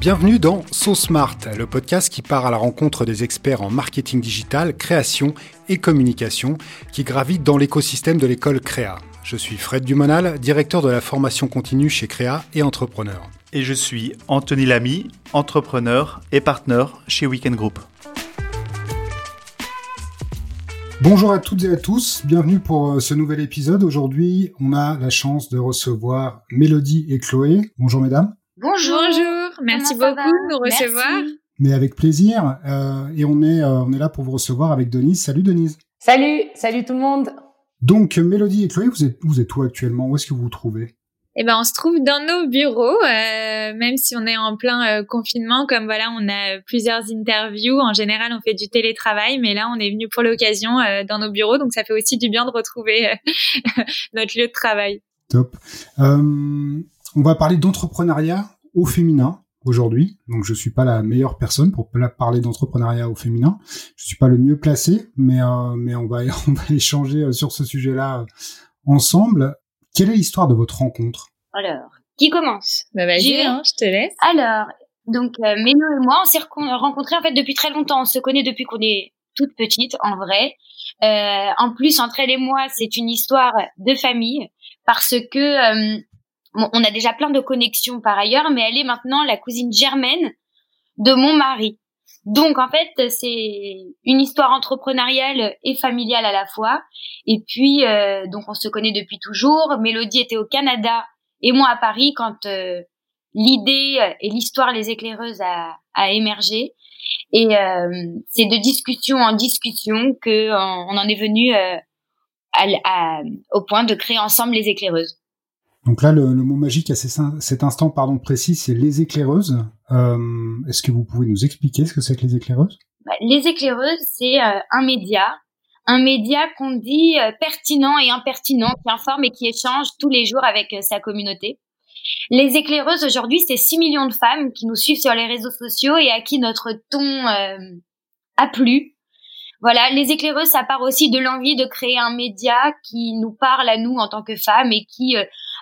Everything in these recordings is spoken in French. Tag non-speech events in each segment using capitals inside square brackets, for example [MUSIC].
Bienvenue dans So Smart, le podcast qui part à la rencontre des experts en marketing digital, création et communication qui gravitent dans l'écosystème de l'école Créa. Je suis Fred Dumonal, directeur de la formation continue chez Créa et entrepreneur. Et je suis Anthony Lamy, entrepreneur et partenaire chez Weekend Group. Bonjour à toutes et à tous, bienvenue pour euh, ce nouvel épisode. Aujourd'hui, on a la chance de recevoir Mélodie et Chloé. Bonjour mesdames. Bonjour. Bonjour, merci beaucoup de nous recevoir. Mais avec plaisir. Euh, et on est, euh, on est là pour vous recevoir avec Denise. Salut Denise. Salut, salut tout le monde. Donc Mélodie et Chloé, vous êtes, vous êtes où actuellement? Où est-ce que vous vous trouvez? Eh ben, on se trouve dans nos bureaux, euh, même si on est en plein euh, confinement. Comme voilà, on a plusieurs interviews. En général, on fait du télétravail, mais là, on est venu pour l'occasion euh, dans nos bureaux, donc ça fait aussi du bien de retrouver euh, [LAUGHS] notre lieu de travail. Top. Euh, on va parler d'entrepreneuriat au féminin aujourd'hui. Donc je suis pas la meilleure personne pour parler d'entrepreneuriat au féminin. Je suis pas le mieux placé, mais euh, mais on va [LAUGHS] on va échanger euh, sur ce sujet-là ensemble. Quelle est l'histoire de votre rencontre? Alors, qui commence? Bah J'y vas-y, vais. hein, je te laisse. Alors, donc euh, Mélo et moi, on s'est rencontrés en fait depuis très longtemps. On se connaît depuis qu'on est toute petite, en vrai. Euh, en plus, entre elle et moi, c'est une histoire de famille parce que euh, bon, on a déjà plein de connexions par ailleurs, mais elle est maintenant la cousine germaine de mon mari. Donc en fait, c'est une histoire entrepreneuriale et familiale à la fois. Et puis euh, donc on se connaît depuis toujours. Mélodie était au Canada et moi à Paris quand euh, l'idée et l'histoire les éclaireuses a, a émergé. Et euh, c'est de discussion en discussion que on, on en est venu au point de créer ensemble les éclaireuses. Donc là, le, mot magique à cet instant pardon précis, c'est les éclaireuses. Euh, Est-ce que vous pouvez nous expliquer ce que c'est que les éclaireuses? Bah, les éclaireuses, c'est euh, un média, un média qu'on dit euh, pertinent et impertinent, qui informe et qui échange tous les jours avec sa communauté. Les éclaireuses aujourd'hui, c'est 6 millions de femmes qui nous suivent sur les réseaux sociaux et à qui notre ton a plu. Voilà, les éclaireuses, ça part aussi de l'envie de créer un média qui nous parle à nous en tant que femmes et qui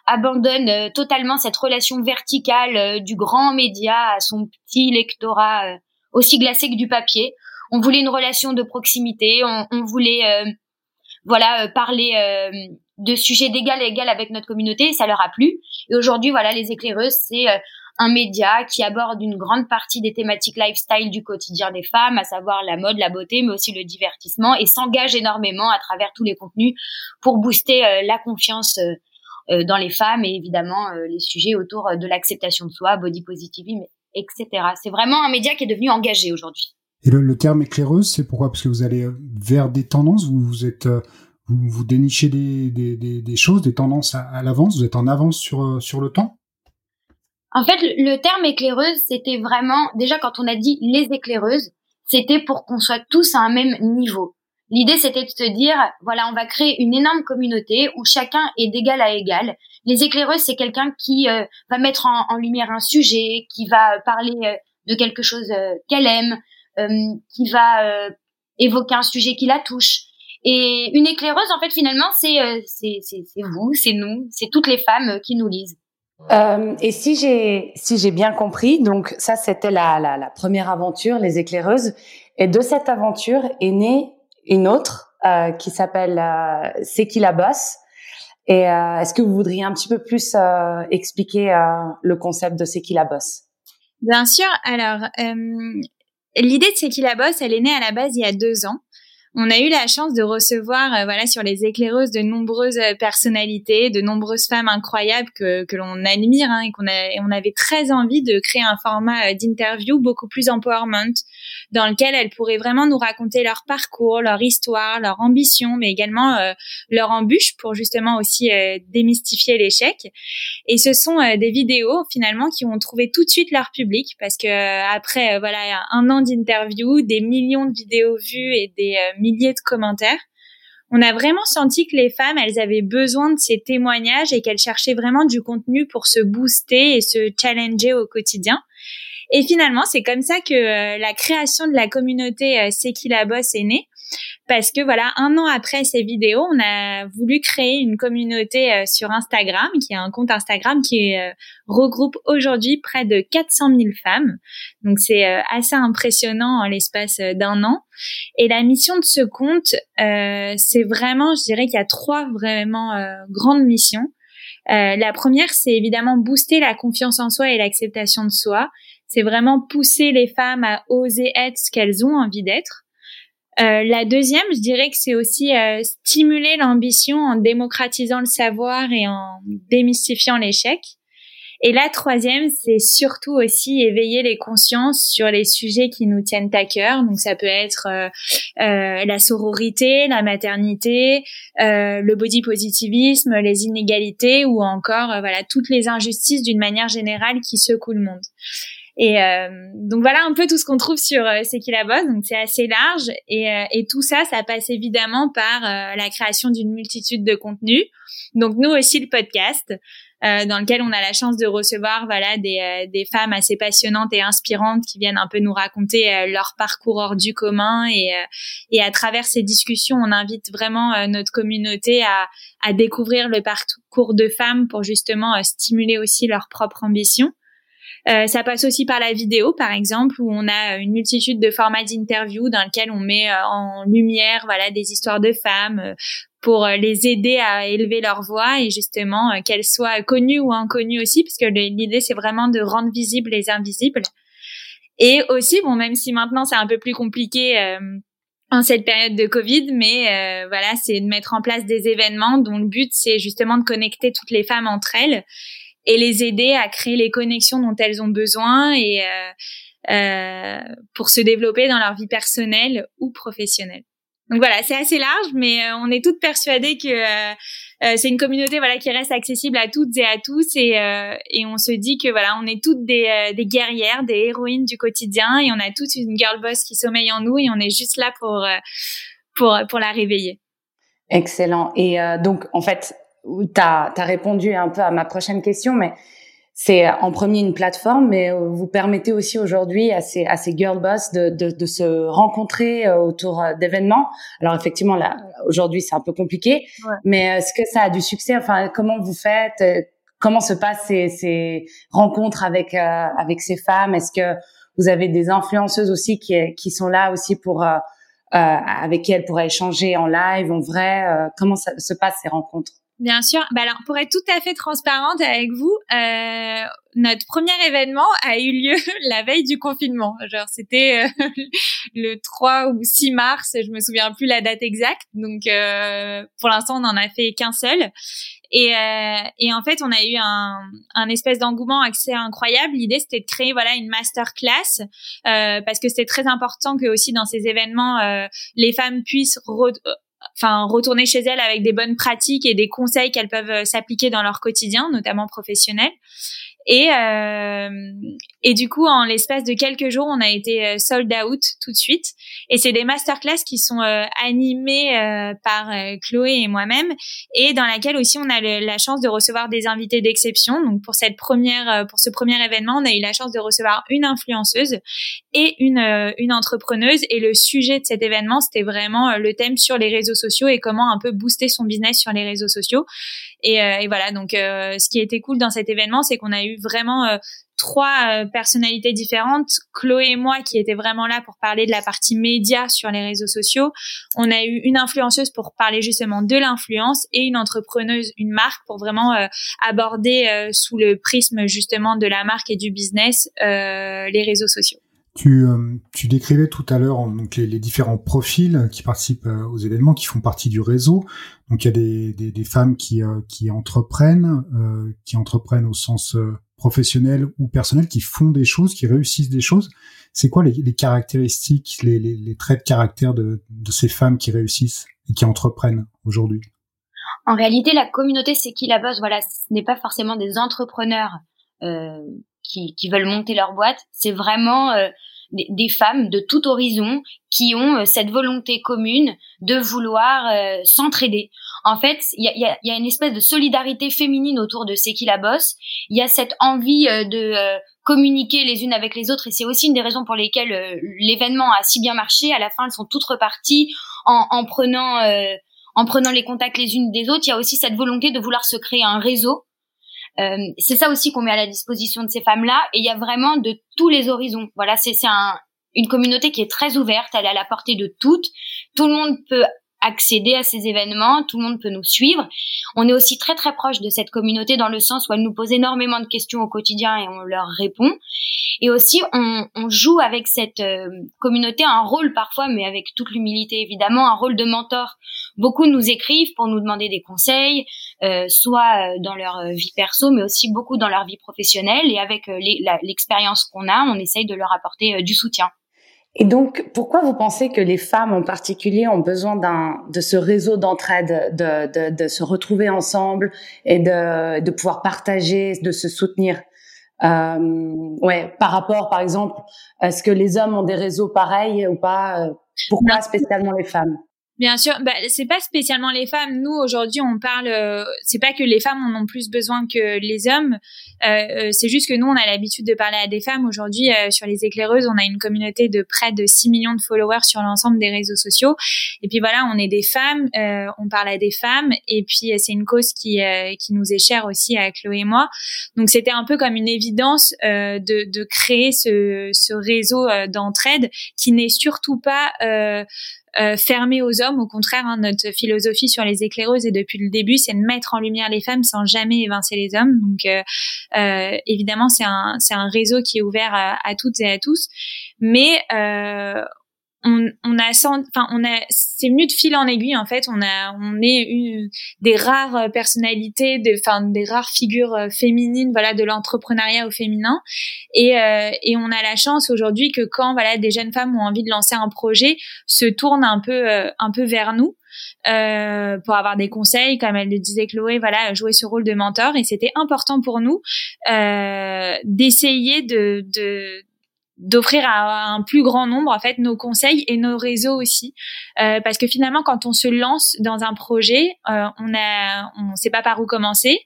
abandonne euh, totalement cette relation verticale euh, du grand média à son petit lectorat euh, aussi glacé que du papier. On voulait une relation de proximité, on, on voulait voilà parler de sujets d'égal à égal avec notre communauté, et ça leur a plu. Et aujourd'hui, voilà, les éclaireuses, c'est un média qui aborde une grande partie des thématiques lifestyle du quotidien des femmes, à savoir la mode, la beauté, mais aussi le divertissement, et s'engage énormément à travers tous les contenus pour booster euh, la confiance euh, dans les femmes et évidemment euh, les sujets autour euh, de l'acceptation de soi, body positivity, etc. C'est vraiment un média qui est devenu engagé aujourd'hui. Et le, le terme éclaireuse, c'est pourquoi? Parce que vous allez euh, vers des tendances, vous, vous êtes, euh, vous, vous dénichez des, des, des, des choses, des tendances à, à l'avance, vous êtes en avance sur, euh, sur le temps? En fait, le terme éclaireuse, c'était vraiment déjà quand on a dit les éclaireuses, c'était pour qu'on soit tous à un même niveau. L'idée, c'était de se dire, voilà, on va créer une énorme communauté où chacun est d'égal à égal. Les éclaireuses, c'est quelqu'un qui euh, va mettre en, lumière un sujet, qui va parler euh, de quelque chose euh, qu'elle aime, qui va évoquer un sujet qui la touche. Et une éclaireuse, en fait, finalement, c'est vous, c'est nous, c'est toutes les femmes qui nous lisent. Et si j'ai si j'ai bien compris, donc ça c'était la, la première aventure, les éclaireuses, et de cette aventure est née une autre euh, qui s'appelle euh, C'est qui la bosse? Et euh, est-ce que vous voudriez un petit peu plus expliquer le concept de C'est qui la bosse? Bien sûr. Alors, l'idée de C'est qui la bosse, elle est née à la base il y a deux ans. On a eu la chance de recevoir, voilà, sur les éclaireuses, de nombreuses personnalités, de nombreuses femmes incroyables que, l'on admire hein, et qu'on on avait très envie de créer un format d'interview beaucoup plus empowerment, dans lequel elles pourraient vraiment nous raconter leur parcours, leur histoire, leur ambition, mais également euh, leur embûche pour justement aussi euh, démystifier l'échec. Et ce sont euh, des vidéos finalement qui ont trouvé tout de suite leur public parce que euh, après euh, voilà un an d'interview, des millions de vidéos vues et des euh, milliers de commentaires, on a vraiment senti que les femmes, elles avaient besoin de ces témoignages et qu'elles cherchaient vraiment du contenu pour se booster et se challenger au quotidien. Et finalement, c'est comme ça que euh, la création de la communauté euh, C'est qui la bosse est née. parce que voilà, un an après ces vidéos, on a voulu créer une communauté euh, sur Instagram, qui est un compte Instagram qui euh, regroupe aujourd'hui près de 400 000 femmes. Donc c'est euh, assez impressionnant en l'espace d'un an. Et la mission de ce compte, c'est vraiment, je dirais qu'il y a trois vraiment grandes missions. la première, c'est évidemment booster la confiance en soi et l'acceptation de soi. C'est vraiment pousser les femmes à oser être ce qu'elles ont envie d'être. Euh, la deuxième, je dirais que c'est aussi euh, stimuler l'ambition en démocratisant le savoir et en démystifiant l'échec. Et la troisième, c'est surtout aussi éveiller les consciences sur les sujets qui nous tiennent à cœur. Donc ça peut être euh, la sororité, la maternité, le body positivisme, les inégalités ou encore voilà toutes les injustices d'une manière générale qui secouent le monde. Et euh, donc voilà un peu tout ce qu'on trouve sur euh, C'est qui la bosse. Donc c'est assez large et, euh, et, tout ça, ça passe évidemment par euh, la création d'une multitude de contenus. Donc nous aussi le podcast. dans lequel on a la chance de recevoir voilà des, des femmes assez passionnantes et inspirantes qui viennent un peu nous raconter leur parcours hors du commun et, et à travers ces discussions on invite vraiment notre communauté à, à découvrir le parcours de femmes pour justement stimuler aussi leur propre ambition. Euh, ça passe aussi par la vidéo, par exemple, où on a une multitude de formats d'interviews dans lesquels on met euh, en lumière, voilà, des histoires de femmes euh, pour les aider à élever leur voix et justement qu'elles soient connues ou inconnues aussi, parce que l'idée c'est vraiment de rendre visibles les invisibles. Et aussi, bon, même si maintenant c'est un peu plus compliqué. en cette période de Covid, mais voilà, c'est de mettre en place des événements dont le but c'est justement de connecter toutes les femmes entre elles et les aider à créer les connexions dont elles ont besoin et euh, euh, pour se développer dans leur vie personnelle ou professionnelle. Donc voilà, c'est assez large, mais euh, on est toutes persuadées que euh, euh, c'est une communauté voilà qui reste accessible à toutes et à tous et, et on se dit que voilà, on est toutes des, des guerrières, des héroïnes du quotidien et on a toute une girl boss qui sommeille en nous et on est juste là pour pour pour la réveiller. Excellent. Et donc en fait, tu as, répondu un peu à ma prochaine question, mais c'est en premier une plateforme, mais euh, vous permettez aussi aujourd'hui à ces, à ces girl boss de, de, de se rencontrer euh, autour euh, d'événements. Alors effectivement, là, aujourd'hui, c'est un peu compliqué, mais est-ce que ça a du succès? Enfin, comment vous faites? Comment se passent ces, ces rencontres avec avec ces femmes? Est-ce que vous avez des influenceuses aussi qui, qui sont là aussi pour euh, avec qui elles pourraient échanger en live, en vrai? Comment ça se passe ces rencontres? Bien sûr. Bah alors, pour être tout à fait transparente avec vous, euh, notre premier événement a eu lieu [LAUGHS] la veille du confinement. Genre, c'était euh, [LAUGHS] le 3 ou 6 mars, je me souviens plus la date exacte. Donc, euh, pour l'instant, on n'en a fait qu'un seul. Et, euh, et, en fait, on a eu un, un espèce d'engouement assez incroyable. L'idée, c'était de créer voilà une masterclass euh, parce que c'était très important que aussi dans ces événements, euh, les femmes puissent enfin retourner chez elles avec des bonnes pratiques et des conseils qu'elles peuvent euh, s'appliquer dans leur quotidien, notamment professionnel. Et, euh, et du coup, en l'espace de quelques jours, on a été euh, sold out tout de suite. Et c'est des masterclass qui sont animées par Chloé et moi-même, et dans laquelle aussi on a la chance de recevoir des invités d'exception. Donc pour cette première, pour ce premier événement, on a eu la chance de recevoir une influenceuse et une une entrepreneuse. Et le sujet de cet événement, c'était vraiment le thème sur les réseaux sociaux et comment un peu booster son business sur les réseaux sociaux. Et, et voilà. Donc ce qui était cool dans cet événement, c'est qu'on a eu vraiment euh, trois euh, personnalités différentes. Chloé et moi qui étaient vraiment là pour parler de la partie média sur les réseaux sociaux. On a eu une influenceuse pour parler justement de l'influence et une entrepreneuse, une marque pour vraiment euh, aborder sous le prisme justement de la marque et du business les réseaux sociaux. Tu, tu décrivais tout à l'heure donc les, différents profils qui participent aux événements, qui font partie du réseau. Donc il y a des, des, des femmes qui, qui entreprennent, qui entreprennent au sens professionnels ou personnels qui font des choses, qui réussissent des choses. C'est quoi les, les caractéristiques, les, les, les, traits de caractère de, de, ces femmes qui réussissent et qui entreprennent aujourd'hui? En réalité, la communauté, c'est qui la bosse? Voilà, ce n'est pas forcément des entrepreneurs euh, qui, qui, veulent monter leur boîte. C'est vraiment euh, des, femmes de tout horizon qui ont euh, cette volonté commune de vouloir euh, s'entraider. en fait, il y a, y a, une espèce de solidarité féminine autour de C'est qui la bosse. Il y a cette envie de communiquer les unes avec les autres et c'est aussi une des raisons pour lesquelles l'événement a si bien marché. À la fin, elles sont toutes reparties en, en prenant en prenant les contacts les unes des autres. Il y a aussi cette volonté de vouloir se créer un réseau euh, c'est ça aussi qu'on met à la disposition de ces femmes-là. Et il y a vraiment de tous les horizons. Voilà, c'est un, une communauté qui est très ouverte, elle est à la portée de toutes. Tout le monde peut accéder à ces événements, tout le monde peut nous suivre. On est aussi très très proche de cette communauté dans le sens où elle nous pose énormément de questions au quotidien et on leur répond. Et aussi on, on joue avec cette euh, communauté un rôle parfois, mais avec toute l'humilité évidemment, un rôle de mentor. Beaucoup nous écrivent pour nous demander des conseils, euh, soit euh, dans leur vie perso, mais aussi beaucoup dans leur vie professionnelle. Et avec l'expérience qu'on a, on essaye de leur apporter du soutien. Et donc, pourquoi vous pensez que les femmes en particulier ont besoin d'un de ce réseau d'entraide, de, de, de, se retrouver ensemble et de, de pouvoir partager, de se soutenir? Euh, Ouais, par rapport, par exemple, est-ce que les hommes ont des réseaux pareils ou pas Pourquoi spécialement les femmes? Bien sûr, bah, c'est pas spécialement les femmes. Nous aujourd'hui, on parle. Euh, c'est pas que les femmes en ont plus besoin que les hommes. Euh, euh, c'est juste que nous, on a l'habitude de parler à des femmes. Aujourd'hui, sur les éclaireuses, on a une communauté de près de 6 millions de followers sur l'ensemble des réseaux sociaux. Et puis voilà, on est des femmes, on parle à des femmes. Et puis c'est une cause qui qui nous est chère aussi à Chloé et moi. Donc c'était un peu comme une évidence de, de créer ce, ce réseau d'entraide qui n'est surtout pas euh, fermé aux hommes. Au contraire, hein, notre philosophie sur les éclaireuses et depuis le début, c'est de mettre en lumière les femmes sans jamais évincer les hommes. Donc, euh, euh évidemment, c'est un, un réseau qui est ouvert à, à toutes et à tous. Mais euh, on, on a enfin on a c'est venu de fil en aiguille en fait on a on est une des rares personnalités de enfin des rares figures euh, féminines voilà de l'entrepreneuriat au féminin et euh, et on a la chance aujourd'hui que quand voilà des jeunes femmes ont envie de lancer un projet se tournent un peu euh, un peu vers nous euh, pour avoir des conseils, comme elle le disait Chloé, voilà, jouer ce rôle de mentor. Et c'était important pour nous euh, d'essayer de, de, d'offrir à un plus grand nombre en fait nos conseils et nos réseaux aussi. Euh, parce que finalement quand on se lance dans un projet euh, on a on sait pas par où commencer.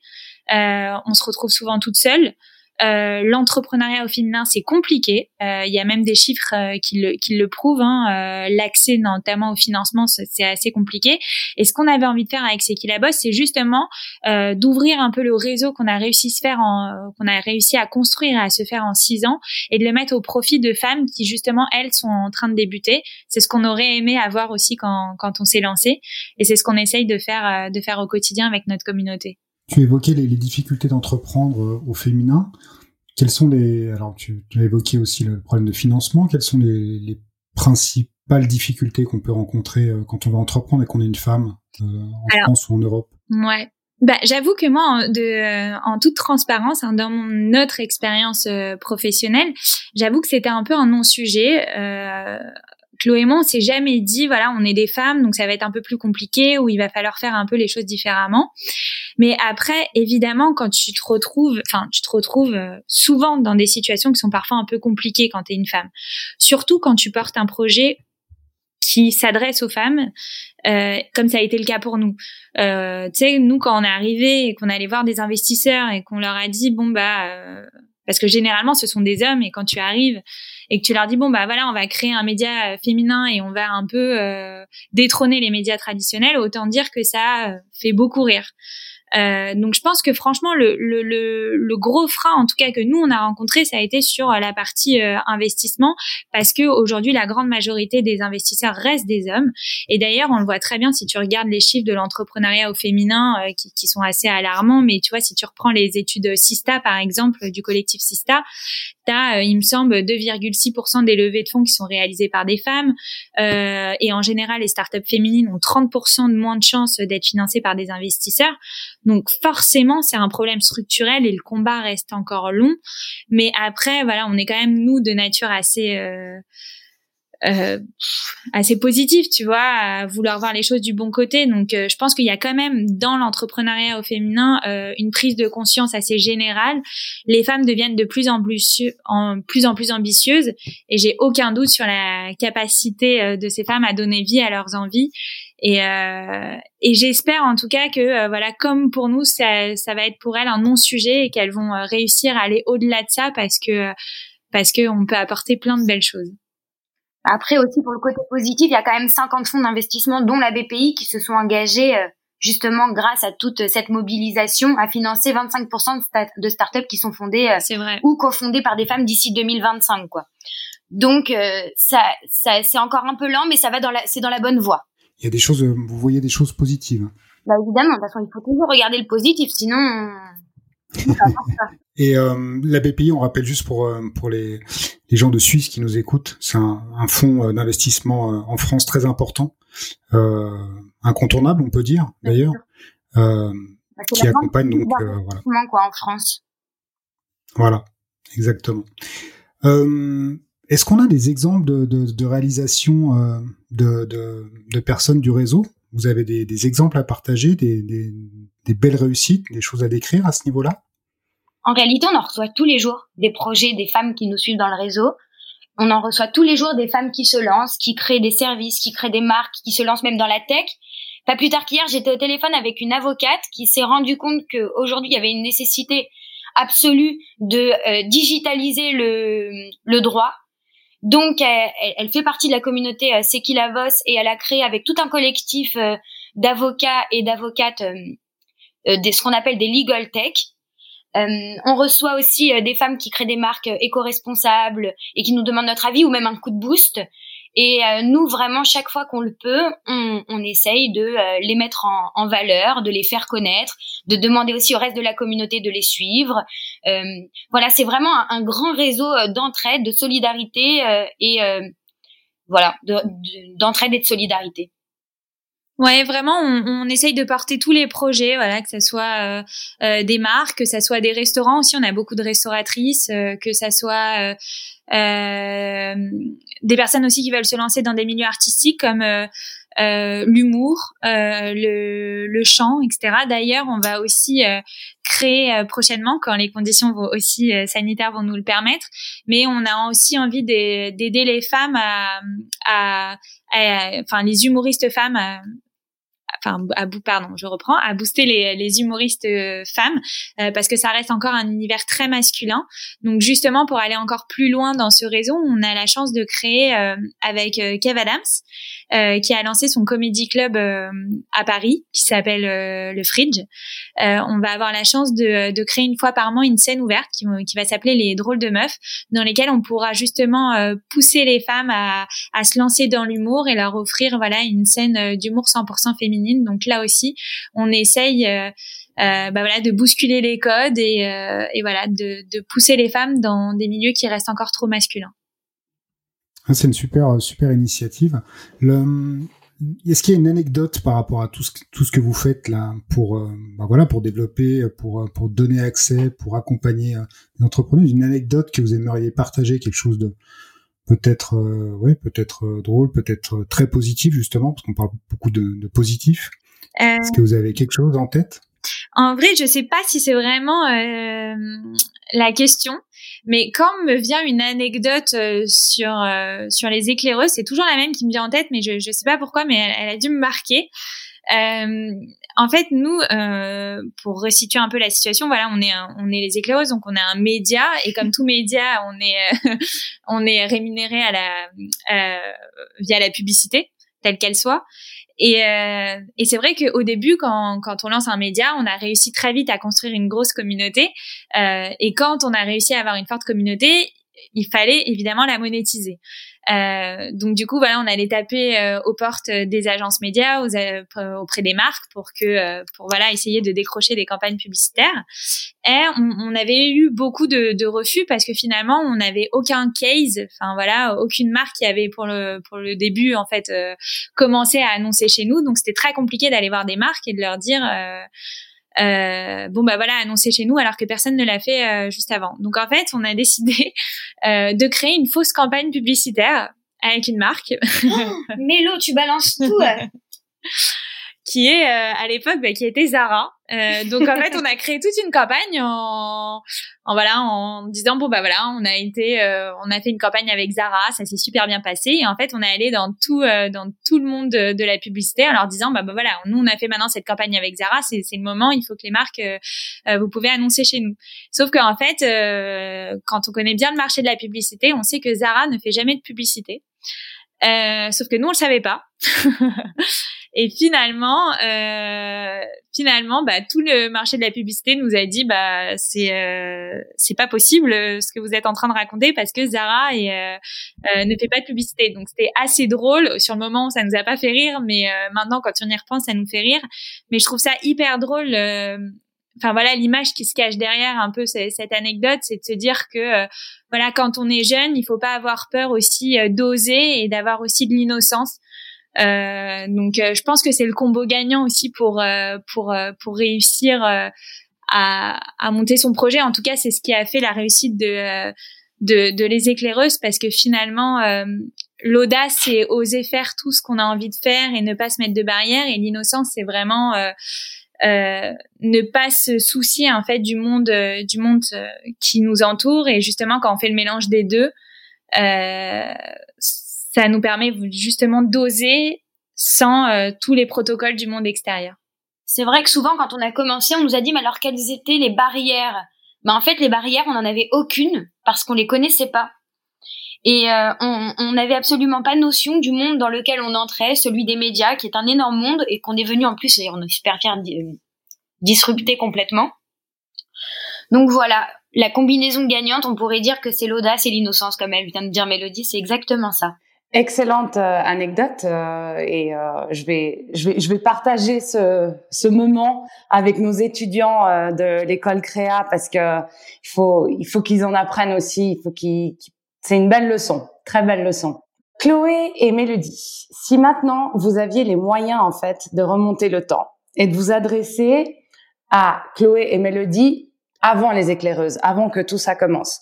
Euh, on se retrouve souvent toute seule euh, l'entrepreneuriat au féminin, c'est compliqué. Euh, il y a même des chiffres euh, qui, le, qui le prouvent. Hein. L'accès notamment au financement, c'est assez compliqué. Et ce qu'on avait envie de faire avec C'est qui la bosse, c'est justement d'ouvrir un peu le réseau qu'on a réussi à faire, qu'on a réussi à construire et à se faire en six ans, et de le mettre au profit de femmes qui justement elles sont en train de débuter. C'est ce qu'on aurait aimé avoir aussi quand, quand on s'est lancé, et c'est ce qu'on essaye de faire de faire au quotidien avec notre communauté. Tu évoquais les, les difficultés d'entreprendre euh, au féminin. Quelles sont les alors tu, tu, as évoqué aussi le problème de financement. Quelles sont les, les principales difficultés qu'on peut rencontrer euh, quand on va entreprendre et qu'on est une femme euh, en France ou en Europe? Ouais. Bah, j'avoue que moi, de, en toute transparence, hein, dans mon autre expérience professionnelle, j'avoue que c'était un peu un non-sujet. Chloé et on s'est jamais dit, voilà, on est des femmes, donc ça va être un peu plus compliqué, ou il va falloir faire un peu les choses différemment. Mais après, évidemment, quand tu te retrouves, enfin, tu te retrouves euh, souvent dans des situations qui sont parfois un peu compliquées quand tu es une femme. Surtout quand tu portes un projet qui s'adresse aux femmes, euh, comme ça a été le cas pour nous. Euh, tu sais, nous, quand on est arrivé et qu'on allait voir des investisseurs et qu'on leur a dit, bon, bah, euh, parce que généralement, ce sont des hommes et quand tu arrives, et que tu leur dis bon bah voilà on va créer un média euh, féminin et on va un peu euh, détrôner les médias traditionnels autant dire que ça euh, fait beaucoup rire. Euh, donc je pense que franchement le, le, le, le, gros frein en tout cas que nous on a rencontré ça a été sur la partie euh, investissement parce que aujourd'hui la grande majorité des investisseurs restent des hommes. Et d'ailleurs on le voit très bien si tu regardes les chiffres de l'entrepreneuriat au féminin euh, qui, qui, sont assez alarmants mais tu vois si tu reprends les études Sista par exemple du collectif Sista tu as il me semble 2,6% des levées de fonds qui sont réalisées par des femmes et en général les startups féminines ont 30% de moins de chances d'être financées par des investisseurs donc forcément, c'est un problème structurel et le combat reste encore long. Mais après, voilà, on est quand même nous de nature assez euh, euh, assez positif, tu vois, à vouloir voir les choses du bon côté. Donc, euh, je pense qu'il y a quand même dans l'entrepreneuriat au féminin euh, une prise de conscience assez générale. Les femmes deviennent de plus en plus en plus en plus ambitieuses, et j'ai aucun doute sur la capacité de ces femmes à donner vie à leurs envies Et, euh, et j'espère en tout cas que euh, voilà, comme pour nous, ça, ça va être pour elles un non-sujet et qu'elles vont euh, réussir à aller au-delà de ça parce que parce qu'on peut apporter plein de belles choses. Après aussi pour le côté positif, il y a quand même 50 fonds d'investissement, dont la BPI, qui se sont engagés justement grâce à toute cette mobilisation à financer 25% de, de startups qui sont fondées vrai. ou cofondées par des femmes d'ici 2025 quoi. Donc ça, ça c'est encore un peu lent mais ça va dans la c'est dans la bonne voie il y a des choses, euh, vous voyez des choses positives. Bah évidemment, de toute façon, il faut toujours regarder le positif, sinon. [LAUGHS] Et euh, la BPI, on rappelle juste pour euh, pour les les gens de Suisse qui nous écoutent, c'est un, un fonds d'investissement en France très important, euh, incontournable, on peut dire d'ailleurs, euh, bah, qui accompagne donc voilà. quoi en France. Voilà, exactement. Euh, est-ce qu'on a des exemples de, de, de réalisation euh, de, de, personnes du réseau? Vous avez des, des, exemples à partager, des, des, belles réussites, des choses à décrire à ce niveau-là? En réalité, on en reçoit tous les jours des projets des femmes qui nous suivent dans le réseau. On en reçoit tous les jours des femmes qui se lancent, qui créent des services, qui créent des marques, qui se lancent même dans la tech. Pas plus tard qu'hier, j'étais au téléphone avec une avocate qui s'est rendue compte qu'aujourd'hui, il y avait une nécessité absolue de euh, digitaliser le, droit donc, elle, fait partie de la communauté euh, Sekilavos et elle a créé avec tout un collectif euh, d'avocats et d'avocates euh, euh ce qu'on appelle des legal tech. on reçoit aussi des femmes qui créent des marques éco-responsables et qui nous demandent notre avis ou même un coup de boost. Et euh, nous, vraiment, chaque fois qu'on le peut, on, on essaye de euh, les mettre en, en, valeur, de les faire connaître, de demander aussi au reste de la communauté de les suivre. Euh, voilà, c'est vraiment un, grand réseau d'entraide, de solidarité et voilà, d'entraide et de solidarité. Ouais, vraiment, on, on, essaye de porter tous les projets, voilà, que ce soit des marques, que ce soit des restaurants aussi. On a beaucoup de restauratrices, que ça soit euh, des personnes aussi qui veulent se lancer dans des milieux artistiques comme euh, euh, l'humour, le, le, chant, etc. D'ailleurs, on va aussi créer prochainement, quand les conditions vont aussi sanitaires vont nous le permettre, mais on a aussi envie d'aider les femmes à, à, enfin les humoristes femmes enfin à bout pardon je reprends à booster les, humoristes euh, femmes euh, parce que ça reste encore un univers très masculin. Donc justement pour aller encore plus loin dans ce réseau on a la chance de créer euh, avec Kev Adams qui a lancé son comédie club à Paris qui s'appelle le Fridge on va avoir la chance de, de, créer une fois par mois une scène ouverte qui, va s'appeler les drôles de meufs dans lesquelles on pourra justement pousser les femmes à, à se lancer dans l'humour et leur offrir voilà une scène d'humour 100% féminine donc là aussi, on essaye euh, euh, bah voilà, de bousculer les codes et, euh, et voilà, de, de, pousser les femmes dans des milieux qui restent encore trop masculins. C'est une super super initiative. Le, est-ce qu'il y a une anecdote par rapport à tout ce, tout ce que vous faites là pour bah voilà pour développer, pour pour donner accès, pour accompagner les entrepreneurs? Une anecdote que vous aimeriez partager, quelque chose de peut-être euh, ouais peut-être euh, drôle, peut-être euh, très positif justement parce qu'on parle beaucoup de, de positif. Est-ce que vous avez quelque chose en tête? En vrai, je sais pas si c'est vraiment la question, mais quand me vient une anecdote sur sur les éclaireuses, c'est toujours la même qui me vient en tête, mais je je sais pas pourquoi, mais elle, a dû me marquer. Euh, en fait, nous, euh, pour resituer un peu la situation, voilà, on est on est les éclaireuses, donc on est un média et comme tout média, on est [LAUGHS] on est rémunéré à la euh, via la publicité telle qu'elle soit. Et, euh, et c'est vrai qu'au début, quand, quand on lance un média, on a réussi très vite à construire une grosse communauté. Euh, et quand on a réussi à avoir une forte communauté, il fallait évidemment la monétiser. Euh, donc du coup, voilà, on allait taper euh, aux portes des agences médias, aux, euh, auprès des marques pour que, euh, pour voilà, essayer de décrocher des campagnes publicitaires. Et on, on avait eu beaucoup de, de, refus parce que finalement, on n'avait aucun case, enfin voilà, aucune marque qui avait pour le pour le début en fait commencé à annoncer chez nous. Donc c'était très compliqué d'aller voir des marques et de leur dire euh, bon bah voilà annoncé chez nous alors que personne ne l'a fait euh, juste avant. Donc en fait, on a décidé [LAUGHS] euh, de créer une fausse campagne publicitaire avec une marque. oh, Mélo, tu balances tout. [LAUGHS] qui est euh, à l'époque bah, qui était Zara. Euh, donc en fait, on a créé toute une campagne en, en voilà en disant bon bah voilà, on a été euh, on a fait une campagne avec Zara, ça s'est super bien passé et en fait, on est allé dans tout dans tout le monde de, la publicité en leur disant bah, bah, voilà, nous on a fait maintenant cette campagne avec Zara, c'est c'est le moment, il faut que les marques vous pouvez annoncer chez nous. Sauf qu'en fait, quand on connaît bien le marché de la publicité, on sait que Zara ne fait jamais de publicité. Euh, sauf que nous on le savait pas. [LAUGHS] et finalement, euh, finalement, bah, tout le marché de la publicité nous a dit, bah, c'est euh, c'est pas possible euh, ce que vous êtes en train de raconter parce que Zara et, euh, euh, ne fait pas de publicité. Donc c'était assez drôle. Sur le moment, ça nous a pas fait rire, mais maintenant, quand on y repense, ça nous fait rire. Mais je trouve ça hyper drôle enfin voilà l'image qui se cache derrière un peu cette anecdote c'est de se dire que euh, voilà quand on est jeune il faut pas avoir peur aussi euh, d'oser et d'avoir aussi de l'innocence. Euh, donc je pense que c'est le combo gagnant aussi pour pour pour réussir à, à monter son projet. En tout cas c'est ce qui a fait la réussite de de, de les éclaireuses parce que finalement l'audace c'est oser faire tout ce qu'on a envie de faire et ne pas se mettre de barrières et l'innocence c'est vraiment euh, ne pas se soucier en fait du monde euh, du monde euh, qui nous entoure et justement quand on fait le mélange des deux ça nous permet justement d'oser sans tous les protocoles du monde extérieur. C'est vrai que souvent quand on a commencé, on nous a dit mais alors quelles étaient les barrières? Mais en fait les barrières on n'en avait aucune parce qu'on les connaissait pas. Et euh, on n'avait absolument pas notion du monde dans lequel on entrait, celui des médias, qui est un énorme monde et qu'on est venu en plus, et on est super fiers de disrupter complètement. Donc voilà, la combinaison gagnante, on pourrait dire que c'est l'audace et l'innocence, comme elle vient de dire Mélodie, c'est exactement ça. Excellente euh, anecdote euh, et je vais je vais je vais partager ce ce moment avec nos étudiants de l'école créa parce que il faut il faut qu'ils en apprennent aussi il faut qu'ils c'est une belle leçon, très belle leçon. Chloé et Mélodie, si maintenant vous aviez les moyens en fait de remonter le temps et de vous adresser à Chloé et Mélodie avant les éclaireuses, avant que tout ça commence,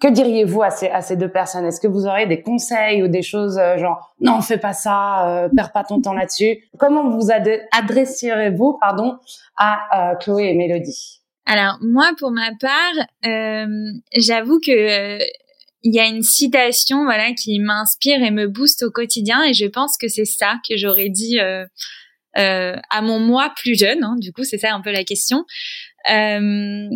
que diriez-vous à ces, à ces deux personnes? Est-ce que vous aurez des conseils ou des choses euh, genre non, fais pas ça, euh, perds pas ton temps là-dessus Comment vous adresserez-vous pardon à euh, Chloé et Mélodie? Alors moi, pour ma part, j'avoue que il y a une citation voilà qui m'inspire et me booste au quotidien et je pense que c'est ça que j'aurais dit euh, euh, à mon moi plus jeune hein, du coup c'est ça un peu la question euh,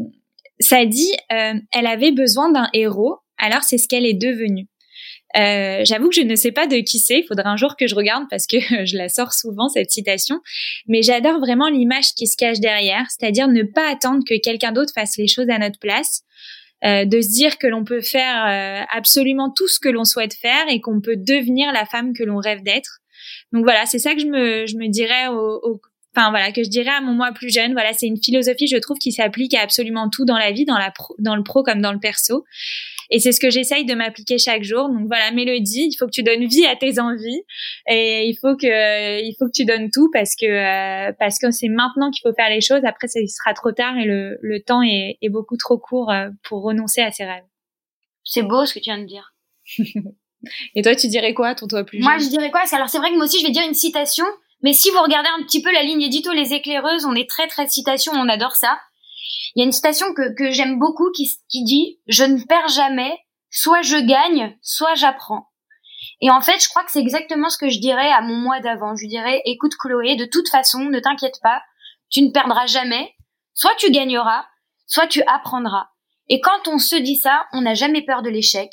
ça dit elle avait besoin d'un héros alors c'est ce qu'elle est devenue J'avoue que je ne sais pas de qui c'est. Il faudra un jour que je regarde parce que [LAUGHS] je la sors souvent cette citation. Mais j'adore vraiment l'image qui se cache derrière, c'est-à-dire ne pas attendre que quelqu'un d'autre fasse les choses à notre place, euh, de se dire que l'on peut faire euh, absolument tout ce que l'on souhaite faire et qu'on peut devenir la femme que l'on rêve d'être. Donc voilà, c'est ça que je me, je me dirais au, au, enfin voilà, que je dirais à mon moi plus jeune. Voilà, c'est une philosophie, je trouve, qui s'applique à absolument tout dans la vie, dans la dans le pro comme dans le perso. Et c'est ce que j'essaye de m'appliquer chaque jour. Donc voilà, Mélodie, il faut que tu donnes vie à tes envies et il faut que il faut que tu donnes tout parce que euh, parce que c'est maintenant qu'il faut faire les choses. Après, ça sera trop tard et le, le temps est, est beaucoup trop court euh, pour renoncer à ses rêves. C'est beau ce que tu viens de dire. [LAUGHS] et toi, tu dirais quoi, ton toi plus Moi, je dirais quoi? Alors c'est vrai que moi aussi, je vais dire une citation. Mais si vous regardez un petit peu la ligne édito Les Éclaireuses, on est très très citation, on adore ça. Il y a une citation que, que j'aime beaucoup qui, qui dit Je ne perds jamais, soit je gagne, soit j'apprends. Et en fait, je crois que c'est exactement ce que je dirais à mon moi d'avant. Je dirais Écoute Chloé, de toute façon, ne t'inquiète pas, tu ne perdras jamais, soit tu gagneras, soit tu apprendras. Et quand on se dit ça, on n'a jamais peur de l'échec.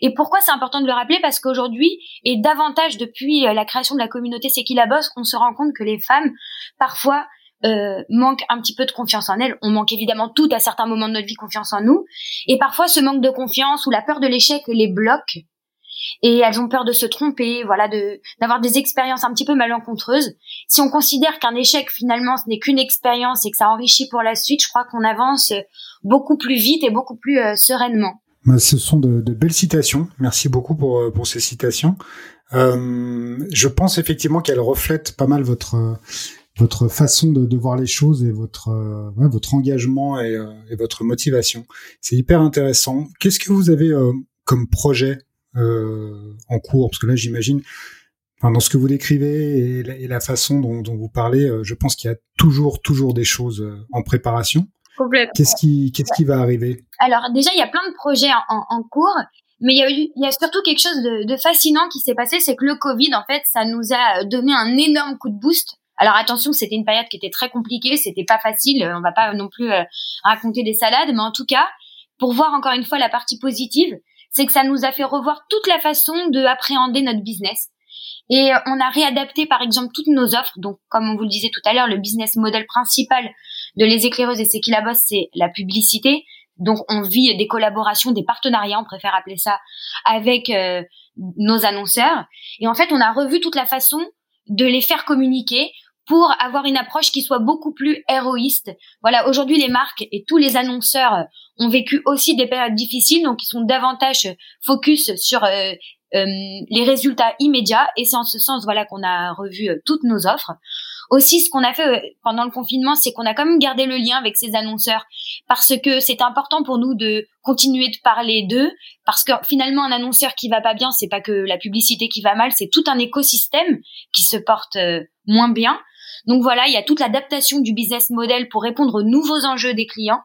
Et pourquoi c'est important de le rappeler? Parce qu'aujourd'hui, et davantage depuis euh, la création de la communauté C'est qui la bosse, on se rend compte que les femmes, parfois, euh, manquent un petit peu de confiance en elles. On manque évidemment tout à certains moments de notre vie confiance en nous. Et parfois, ce manque de confiance ou la peur de l'échec les bloque. Et elles ont peur de se tromper, voilà, de d'avoir des expériences un petit peu malencontreuses. Si on considère qu'un échec finalement ce n'est qu'une expérience et que ça enrichit pour la suite, je crois qu'on avance beaucoup plus vite et beaucoup plus euh, sereinement. Bah, ce sont de, de, belles citations. Merci beaucoup pour, euh, pour ces citations. Euh, je pense effectivement qu'elles reflètent pas mal votre votre façon de, de, voir les choses et votre euh, ouais, votre engagement et, euh, et, votre motivation. C'est hyper intéressant. Qu'est-ce que vous avez comme projet en cours? Parce que là, j'imagine enfin, dans ce que vous décrivez et la, façon dont, dont, vous parlez, je pense qu'il y a toujours, toujours des choses en préparation. Qu'est-ce qui, qu'est-ce qui va arriver? Alors déjà, il y a plein de projets en, en cours, mais il y a eu, il y a surtout quelque chose de, de fascinant qui s'est passé, c'est que le Covid, en fait, ça nous a donné un énorme coup de boost. Alors attention, c'était une période qui était très compliquée, c'était pas facile, on va pas non plus euh, raconter des salades, mais en tout cas, pour voir encore une fois la partie positive, c'est que ça nous a fait revoir toute la façon de appréhender notre business. Et euh, on a réadapté par exemple toutes nos offres. Donc comme on vous le disait tout à l'heure, le business model principal de les éclaireuses et c'est qui la bosse, c'est la publicité. Donc on vit des collaborations, des partenariats, on préfère appeler ça, avec euh, nos annonceurs. Et en fait, on a revu toute la façon de les faire communiquer pour avoir une approche qui soit beaucoup plus héroïste. Voilà, aujourd'hui les marques et tous les annonceurs ont vécu aussi des périodes difficiles, donc ils sont davantage focus sur euh, les résultats immédiats et c'est en ce sens voilà qu'on a revu euh, toutes nos offres. Aussi ce qu'on a fait euh, pendant le confinement, c'est qu'on a quand même gardé le lien avec ces annonceurs parce que c'est important pour nous de continuer de parler d'eux parce que finalement un annonceur qui va pas bien, c'est pas que la publicité qui va mal, c'est tout un écosystème qui se porte moins bien. Donc voilà, il y a toute l'adaptation du business model pour répondre aux nouveaux enjeux des clients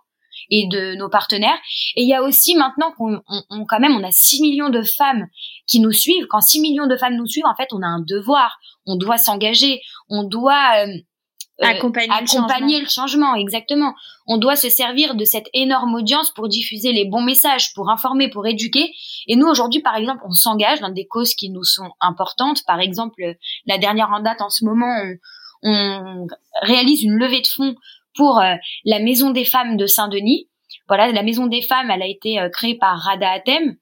et de nos partenaires. Et il y a aussi maintenant qu'on on, quand même on a 6 millions de femmes qui nous suivent. Quand 6 millions de femmes nous suivent, en fait, on a un devoir. On doit s'engager. On doit euh, euh, accompagner, le, changement. Exactement. On doit se servir de cette énorme audience pour diffuser les bons messages, pour informer, pour éduquer. Et nous, aujourd'hui, par exemple, on s'engage dans des causes qui nous sont importantes. Par exemple, la dernière en date en ce moment, on, on réalise une levée de fonds pour euh, la Maison des femmes de Saint-Denis. Voilà, la Maison des femmes, elle a été euh, créée par Rada Atem.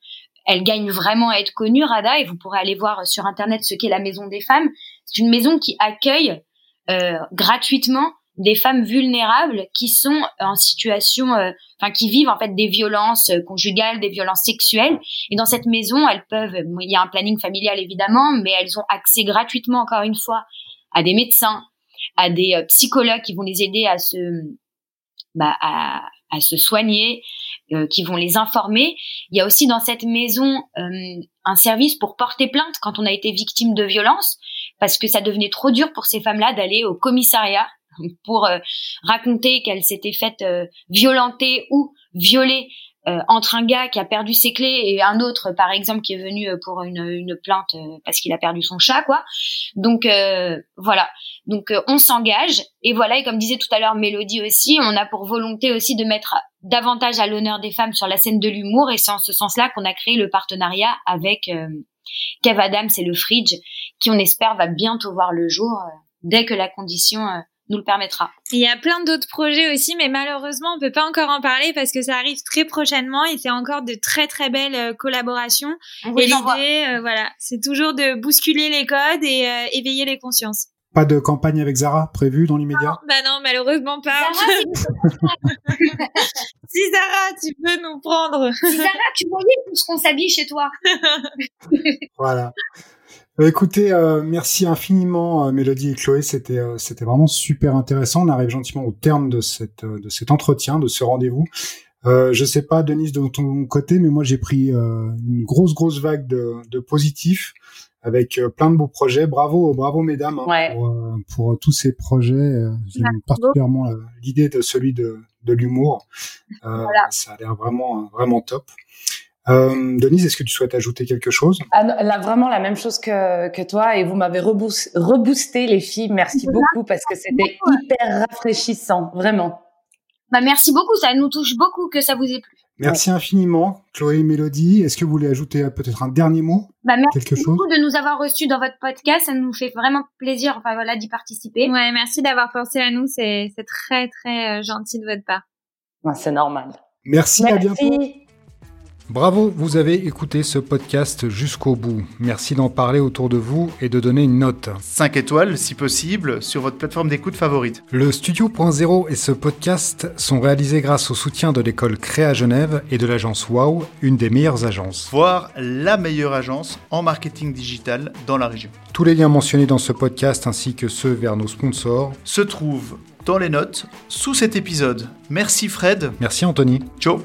Elle gagne vraiment à être connue, Rada, et vous pourrez aller voir sur Internet ce qu'est la Maison des femmes. C'est une maison qui accueille euh, gratuitement des femmes vulnérables qui sont en situation, enfin qui vivent en fait des violences conjugales, des violences sexuelles. Et dans cette maison, elles peuvent, il y a un planning familial évidemment, mais elles ont accès gratuitement encore une fois à des médecins, à des euh, psychologues qui vont les aider à se bah, à, se soigner, euh, qui vont les informer. Il y a aussi dans cette maison euh, un service pour porter plainte quand on a été victime de violence, parce que ça devenait trop dur pour ces femmes-là d'aller au commissariat pour raconter qu'elles s'étaient faites violenter ou violer euh, entre un gars qui a perdu ses clés et un autre, par exemple, qui est venu euh, pour une, une plainte euh, parce qu'il a perdu son chat, quoi. Donc voilà. Donc on s'engage et voilà. Et comme disait tout à l'heure Mélodie aussi, on a pour volonté aussi de mettre davantage à l'honneur des femmes sur la scène de l'humour et c'est en ce sens-là qu'on a créé le partenariat avec Kev Adams et le Fridge, qui on espère va bientôt voir le jour dès que la condition nous le permettra. Il y a plein d'autres projets aussi, mais malheureusement, on peut pas encore en parler parce que ça arrive très prochainement et c'est encore de très très belles euh, collaborations. et l'idée, euh, voilà, c'est toujours de bousculer les codes et euh, éveiller les consciences. Pas de campagne avec Zara prévue dans l'immédiat? Bah non, malheureusement pas. [LAUGHS] si Zara, tu peux nous prendre. si Zara, tu voyais tout ce qu'on s'habille chez toi. [LAUGHS] voilà. Euh, écoutez, euh, merci infiniment euh, Mélodie et Chloé, c'était c'était vraiment super intéressant. On arrive gentiment au terme de cette de cet entretien, de ce rendez-vous. Euh, je sais pas Denise de ton côté, mais moi j'ai pris une grosse grosse vague de, de positifs avec plein de beaux projets. Bravo, bravo mesdames hein, pour, pour, tous ces projets. J'aime particulièrement l'idée de celui de, de l'humour. Ça a l'air vraiment vraiment top. Euh, Denise, est-ce que tu souhaites ajouter quelque chose? Ah, là, Vraiment la même chose que, que toi et vous m'avez reboosté les filles. Merci beaucoup parce que c'était hyper rafraîchissant, vraiment. Bah, merci beaucoup, ça nous touche beaucoup que ça vous ait plu. Merci infiniment, Chloé et Mélodie. Est-ce que vous voulez ajouter euh, peut-être un dernier mot? Bah, Merci beaucoup de nous avoir reçus dans votre podcast. Ça nous fait vraiment plaisir enfin, voilà, d'y participer. Ouais, merci d'avoir pensé à nous. C'est très, très euh, gentil de votre part. c'est normal. Merci, merci, à bientôt. Bravo, vous avez écouté ce podcast jusqu'au bout. Merci d'en parler autour de vous et de donner une note. 5 étoiles, si possible, sur votre plateforme d'écoute favorite. Le Studio et ce podcast sont réalisés grâce au soutien de l'école Créa Genève et de l'agence Wow, une des meilleures agences. Voire la meilleure agence en marketing digital dans la région. Tous les liens mentionnés dans ce podcast ainsi que ceux vers nos sponsors se trouvent dans les notes sous cet épisode. Merci Fred. Merci Anthony. Ciao.